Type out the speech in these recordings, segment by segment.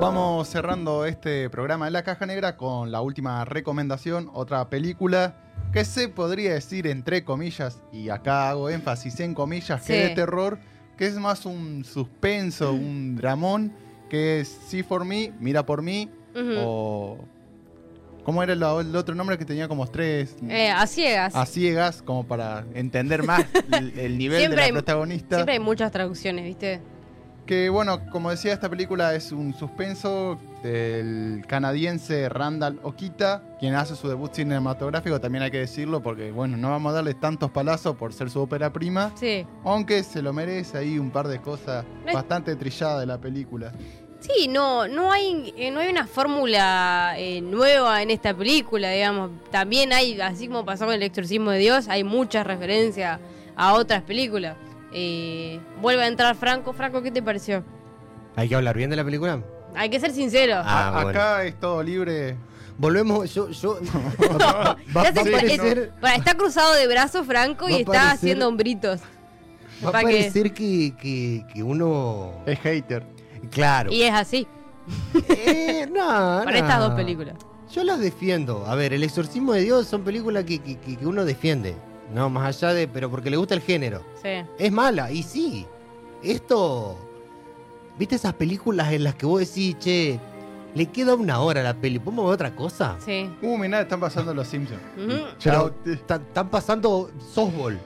Vamos cerrando este programa de la caja negra con la última recomendación, otra película que se podría decir entre comillas, y acá hago énfasis en comillas, que de terror, que es más un suspenso, un dramón, que es See for Me, Mira por mí, o... ¿Cómo era el, el otro nombre que tenía como tres? Eh, a ciegas. a ciegas, como para entender más el, el nivel Siempre de hay- la protagonista. Siempre hay muchas traducciones, ¿viste? Que bueno, como decía, esta película es un suspenso del canadiense Randall Okita, quien hace su debut cinematográfico, también hay que decirlo, porque bueno, no vamos a darle tantos palazos por ser su ópera prima, Sí. aunque se lo merece ahí un par de cosas No es- bastante trilladas de la película. Sí, no, no hay, eh, no hay una fórmula eh, nueva en esta película, digamos. También hay, así como pasó con el exorcismo de Dios, hay muchas referencias a otras películas. Eh, vuelve a entrar Franco. Franco, ¿qué te pareció? ¿Hay que hablar bien de la película? Hay que ser sincero. Ah, bueno. Acá es todo libre. Volvemos, yo, yo. va, se parecer, es- para, está cruzado de brazos Franco y a está parecer- haciendo hombritos. va a parecer que, que, que uno. Es hater. Claro. Y es así, Eh, no, para no. estas dos películas. Yo las defiendo. A ver, El Exorcismo de Dios son películas que- que uno defiende. No, más allá de. Pero porque le gusta el género. Sí. Es mala, y sí. Esto. ¿Viste esas películas en las que vos decís, che, le queda una hora a la peli? ¿Podemos ver otra cosa? Sí. Uh, mirá, están pasando los Simpsons. Pero Chao. ta- están pasando softball.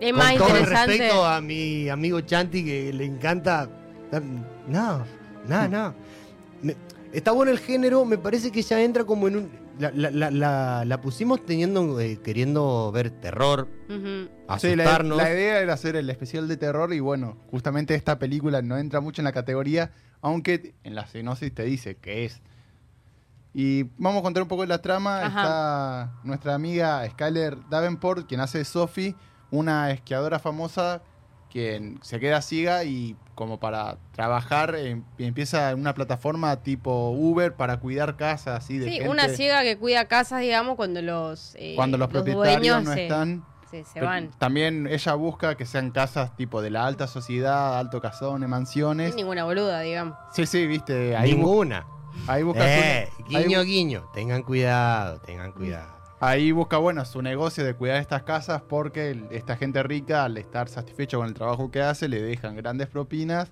Es Con más todo el interesante. respeto a mi amigo Chanti que le encanta. No, no, no. Me- está bueno el género, me parece que ya entra como en un. La, la- la- la- la pusimos teniendo, eh, queriendo ver terror, la, asustarnos. la idea era hacer el especial de terror y bueno, justamente esta película no entra mucho en la categoría, aunque en la sinopsis te dice que es. Y vamos a contar un poco de la trama. Ajá. Está nuestra amiga Skyler Davenport, quien hace Sophie, una esquiadora famosa quien se queda ciega y como para trabajar em- empieza en una plataforma tipo Uber para cuidar casas así de Sí, gente. una ciega que cuida casas, digamos, cuando los, eh, cuando los, propietarios no se, están. se- se Pero van. También ella busca que sean casas tipo de la alta sociedad, alto casones, mansiones. Sin ninguna boluda, digamos. Sí, sí, viste, ahí, bu- Ninguna. ahí busca Eh, ahí, guiño, bu- guiño. Tengan cuidado, tengan cuidado. Ahí busca, bueno, su negocio de cuidar estas casas porque esta gente rica, al estar satisfecho con el trabajo que hace, le dejan grandes propinas.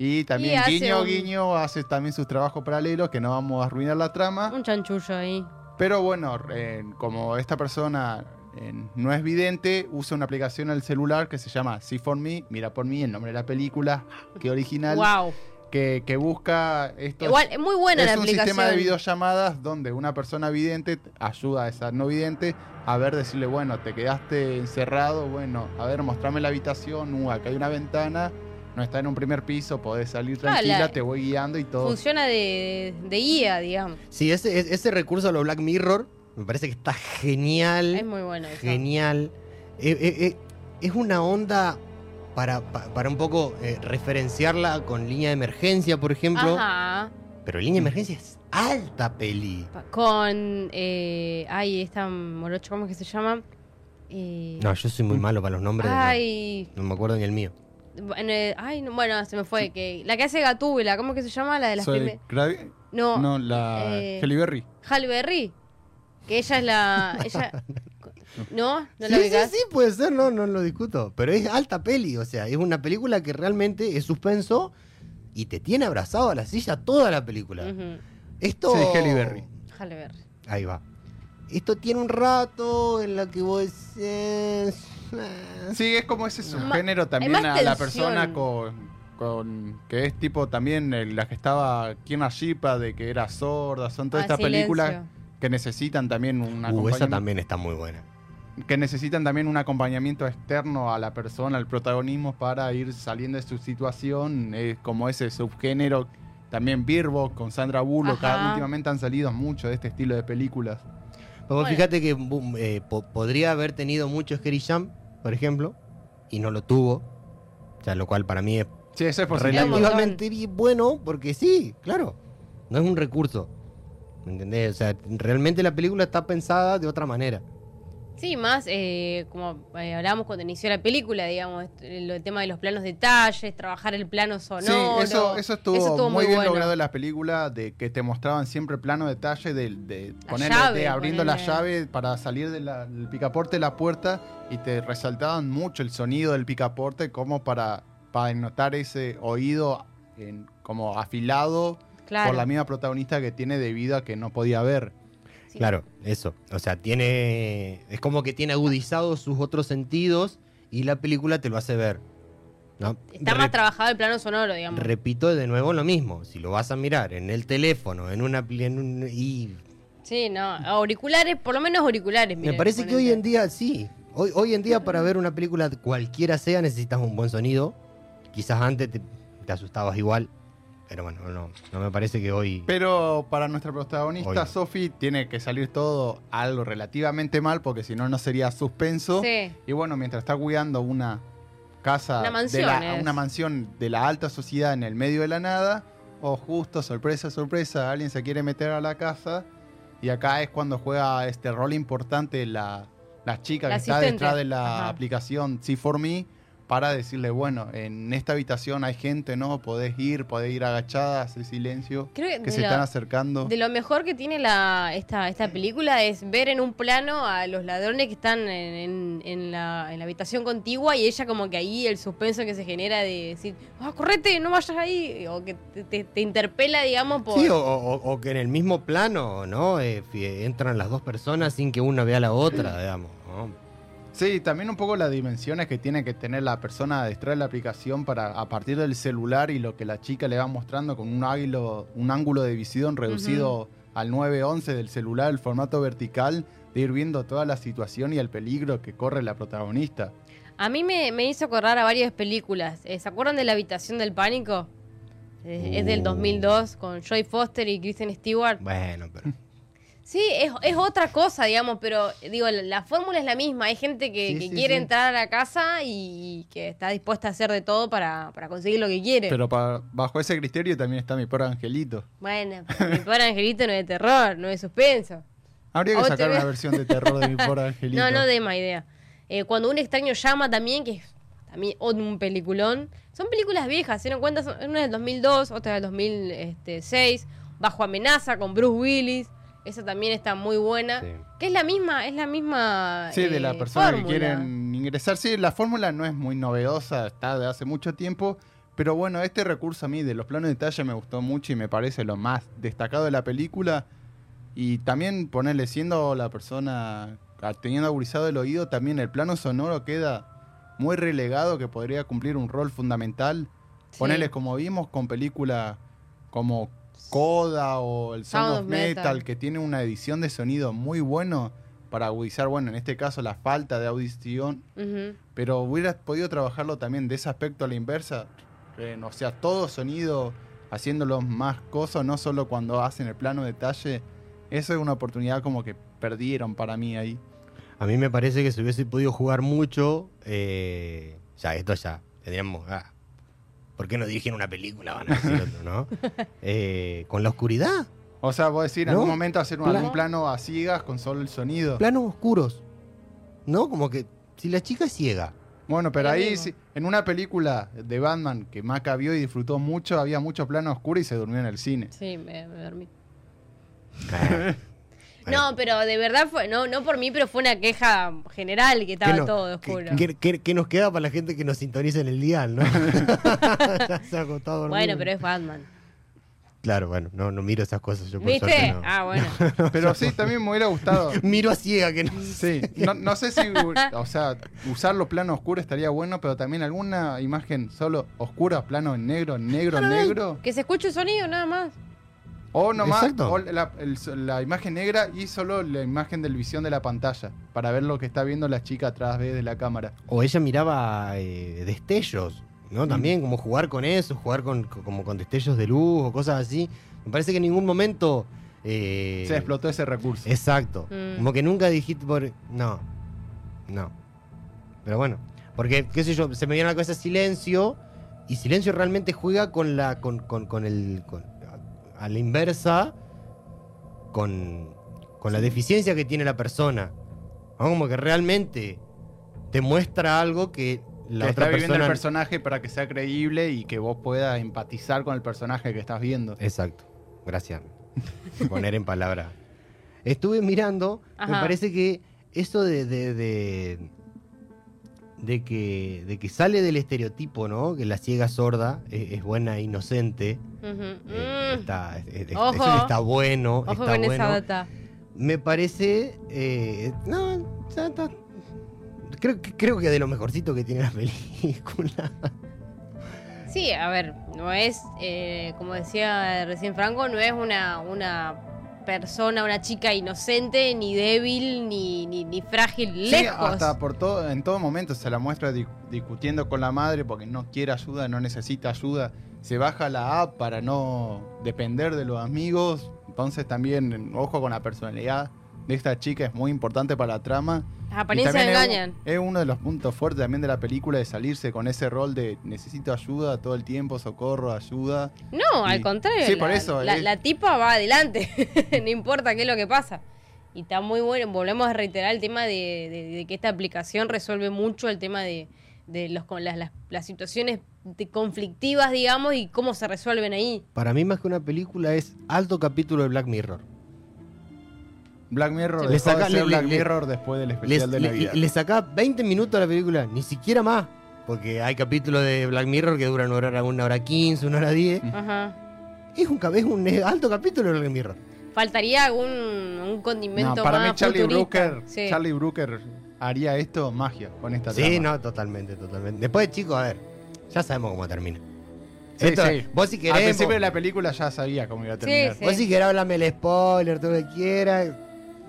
Y también guiño, un- guiño, hace también sus trabajos paralelos que no vamos a arruinar la trama. Un chanchullo ahí. Pero bueno, eh, como esta persona eh, no es vidente, usa una aplicación en el celular que se llama See for Me, mira por mí, el nombre de la película, qué original, Wow. Que, que busca esto. Igual, es muy buena es la un aplicación. sistema de videollamadas donde una persona vidente ayuda a esa no vidente a ver, decirle, bueno, te quedaste encerrado, bueno, a ver, mostrame la habitación, uh, acá hay una ventana, no está en un primer piso, podés salir Ah, tranquila, la- te voy guiando y todo. Funciona de, de guía, digamos. Sí, ese, ese- ese recurso a lo Black Mirror me parece que está genial. Es muy bueno eso. Genial. Eh, eh, eh, es una onda para, pa- para un poco eh, referenciarla con línea de emergencia, por ejemplo. Ajá. Pero línea de emergencia es alta peli. Con. Eh, ay, esta morocho, ¿cómo es que se llama? Eh, No, yo soy muy malo para los nombres. no- ay. No, me acuerdo ni el mío. en el- ay, no, bueno, se me fue. que La que hace Gatúbela, ¿cómo es que se llama? La de las Soy primeras. No, no, la eh, Halle Berry. Halle Berry. Que ella es la. Ella... ¿No? ¿No sí, la sí, puede ser, no, no lo discuto. Pero es alta peli, o sea, es una película que realmente es suspenso y te tiene abrazado a la silla toda la película. Ujú. Esto. Sí, Halle Berry. Halle Berry. Ahí va. Esto tiene un rato en la que vos decís. eh, Sí, es como ese subgénero también más a la persona con, con- que es tipo también el- la que estaba Kierna Shipa de que era sorda, son todas Ah, estas películas que necesitan también un Uh, esa también está muy buena. Que necesitan también un acompañamiento externo a la persona, al protagonismo para ir saliendo de su situación, es como ese subgénero también Birbo con Sandra Bullock, Ajá. últimamente han salido mucho de este estilo de películas. Vos Bueno. fíjate que eh, po- podría haber tenido mucho Scary Jump, por ejemplo, y no lo tuvo. O sea, lo cual para mí es Sí, eso es relativamente bien bueno, porque sí, claro, no es un recurso. ¿Me entendés? O sea, realmente la película está pensada de otra manera. Sí, más eh, como eh, hablábamos cuando inició la película, digamos, el, el tema de los planos detalles, trabajar el plano sonoro. Sí, eso, eso estuvo, muy, bien bueno. logrado en la película, de que te mostraban siempre plano detalle de, de La ponerle- llave, de abriendo la llave para salir de del picaporte de la puerta y te resaltaban mucho el sonido del picaporte como para, para notar ese oído en- como afilado Claro. por la misma protagonista que tiene debido a que no podía ver. Claro, eso. O sea, tiene. Es como que tiene agudizados sus otros sentidos y la película te lo hace ver. ¿no? Está Re- más trabajado el plano sonoro, digamos. Repito de nuevo lo mismo. Si lo vas a mirar en el teléfono, en una. pli- En un, y Sí, no. Auriculares, por lo menos auriculares. me parece que hoy en día sí. Hoy, hoy en día para ver una película cualquiera sea necesitas un buen sonido. Quizás antes te, te asustabas igual. Pero bueno, no, no me parece que hoy... Pero para nuestra protagonista. Sophie, tiene que salir todo algo relativamente mal, porque si no, no sería suspenso. Sí. Y bueno, mientras está cuidando una casa, Una de mansión la, es. una mansión de la alta sociedad en el medio de la nada, o justo, sorpresa, sorpresa, alguien se quiere meter a la casa. Y acá es cuando juega este rol importante la, la chica La que está detrás de la Ajá. aplicación C4Me para decirle, bueno, en esta habitación hay gente, ¿no? Podés ir, podés ir agachada, hacer silencio, Creo que, se lo, están acercando. de lo mejor que tiene la, esta, esta película es ver en un plano a los ladrones que están en, en- en la, en la habitación contigua y ella como que ahí el suspenso que se genera de decir, ah, correte, no vayas ahí, o que te, te- te interpela, digamos, por... Sí, o, o- o que en el mismo plano, ¿no? Eh, entran las dos personas sin que una vea a la otra, digamos. ¿no? Sí, también un poco las dimensiones que tiene que tener la persona detrás de la aplicación para a partir del celular y lo que la chica le va mostrando con un ángulo, un ángulo de visión reducido al 911 del celular, el formato vertical, de ir viendo toda la situación y el peligro que corre la protagonista. A mí me, me hizo acordar a varias películas. Eh, ¿Se acuerdan de La Habitación del Pánico? Eh, Es del Uh. 2002 con Joy Foster y Kristen Stewart. Bueno, pero... Sí, es, es otra cosa, digamos, pero digo, la, la fórmula es la misma. Hay gente que, Sí, que sí, quiere sí. entrar a la casa y que está dispuesta a hacer de todo para, para conseguir lo que quiere. Pero pa- bajo ese criterio también está mi pobre angelito. Bueno, mi pobre angelito no es de terror, no es de suspenso. Habría que sacar una versión de terror de mi pobre angelito. No, no de más idea. Eh, cuando un extraño llama también, que es también un peliculón. Son películas viejas, se dan cuenta, son- una del 2002, otra del 2006, Bajo amenaza con Bruce Willis. Esa también está muy buena. Sí. Que es la misma, es la misma. Sí, de la eh, persona que quieren ingresar. Sí, la fórmula no es muy novedosa, está de hace mucho tiempo. Pero bueno, este recurso a mí de los planos de detalle me gustó mucho y me parece lo más destacado de la película. Y también ponerle siendo la persona ah, teniendo agudizado el oído, también el plano sonoro queda muy relegado que podría cumplir un rol fundamental. Sí. Ponerle como vimos con películas como Coda o el Sound, of Metal, que tiene una edición de sonido muy bueno para agudizar, bueno, en este caso la falta de audición, pero hubieras podido trabajarlo también de ese aspecto a la inversa, eh, o sea, todo sonido haciéndolo más cosas, no solo cuando hacen el plano detalle, eso es una oportunidad como que perdieron para mí ahí. A mí me parece que si hubiese podido jugar mucho, eh, ya, esto ya, tendríamos... ah, ¿Por qué no dirigen una película? Van a decir otro, ¿no? Eh, con la oscuridad, O sea, vos decir en No, algún momento hacer un, algún plano a ciegas con solo el sonido. planos oscuros, ¿no? Como que si la chica es ciega, Bueno, pero ahí sí, en una película de Batman que Maca vio y disfrutó mucho, había mucho plano oscuro y se durmió en el cine. Sí, me, me dormí. No, pero de verdad fue, no, no por mí, pero fue una queja general que estaba ¿Qué no- todo ¿Qué, oscuro. qué- qué- qué nos queda para la gente que nos sintoniza en el dial, no? Ya se ha acostado. Bueno, pero es Batman. Claro, bueno, no, no miro esas cosas yo por ¿Viste? suerte no. Ah, bueno. Pero sí, también me hubiera gustado. Miro a ciega que no Sí, no, no sé si, o sea, usar los planos oscuros estaría bueno, pero también alguna imagen solo oscura, plano en negro, negro, negro. Que se escuche el sonido nada más. O nomás, Exacto. o la, el- la imagen negra y solo la imagen del visión de la pantalla, para ver lo que está viendo la chica atrás de la cámara. O ella miraba eh, destellos, ¿no? Mm. También como jugar con eso, jugar con, co- como con destellos de luz o cosas así. Me parece que en ningún momento... eh, Se explotó ese recurso. Exacto. Mm. Como que nunca dijiste por... No, no. Pero bueno, porque, qué sé yo, se me viene a la cabeza silencio y silencio realmente juega con la... con, con, con el... con- a, la inversa con, con la deficiencia que tiene la persona. ¿no? Como que realmente te muestra algo que la que otra está viviendo persona... el personaje para que sea creíble y que vos puedas empatizar con el personaje que estás viendo. Exacto. Gracias. Poner en palabra. Estuve mirando, me parece que eso de, de, de, de que, de que sale del estereotipo, ¿no? Que la ciega sorda es, es buena e inocente. Eh, Mm. está, es- es- Ojo. eso está bueno. Ojo está con bueno. esa data. Me parece. eh, no, ya está- creo, que- creo que de lo mejorcito que tiene la película. Sí, a ver, no es, eh, como decía recién Franco, no es una, una persona, una chica inocente, ni débil, ni, ni, ni frágil, Sí, lejos. hasta por todo, en todo momento se la muestra di- discutiendo con la madre porque no quiere ayuda, no necesita ayuda. Se baja la app para no depender de los amigos. Entonces también, ojo con la personalidad de esta chica, es muy importante para la trama. Las apariencias es engañan. Es, uno de los puntos fuertes también de la película de salirse con ese rol de necesito ayuda todo el tiempo, socorro, ayuda. No, al contrario. Sí, la, por eso, La, es- la tipa va adelante, no importa qué es lo que pasa. Y está muy bueno. Volvemos a reiterar el tema de, de- de que esta aplicación resuelve mucho el tema de, de los, con las, las, las situaciones conflictivas, digamos, y cómo se resuelven ahí. Para mí, más que una película, es alto capítulo de Black Mirror. Black Mirror Le dejó saca- de ser le- Black le- Mirror después del especial de Navidad. le saca 20 minutos a la película, ni siquiera más. Porque hay capítulos de Black Mirror que duran una hora, una hora 15, una hora 10. Ajá. Es un, es un es alto capítulo de Black Mirror. Faltaría algún un condimento No, para más mí Charlie futurista. Brooker, Sí. Charlie Brooker haría esto magia con esta Sí, trama. no, totalmente, totalmente. Después, chicos, a ver, ya sabemos cómo termina. Sí, Esto- sí. Vos si Al querés, principio vos, de la película ya sabía cómo iba a terminar. Sí, vos si querés hablarme el spoiler, todo lo que quieras,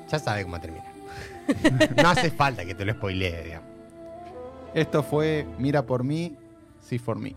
ya sabes cómo termina. no hace falta que te lo spoilee, digamos. Esto fue Mira por mí, sí por mí.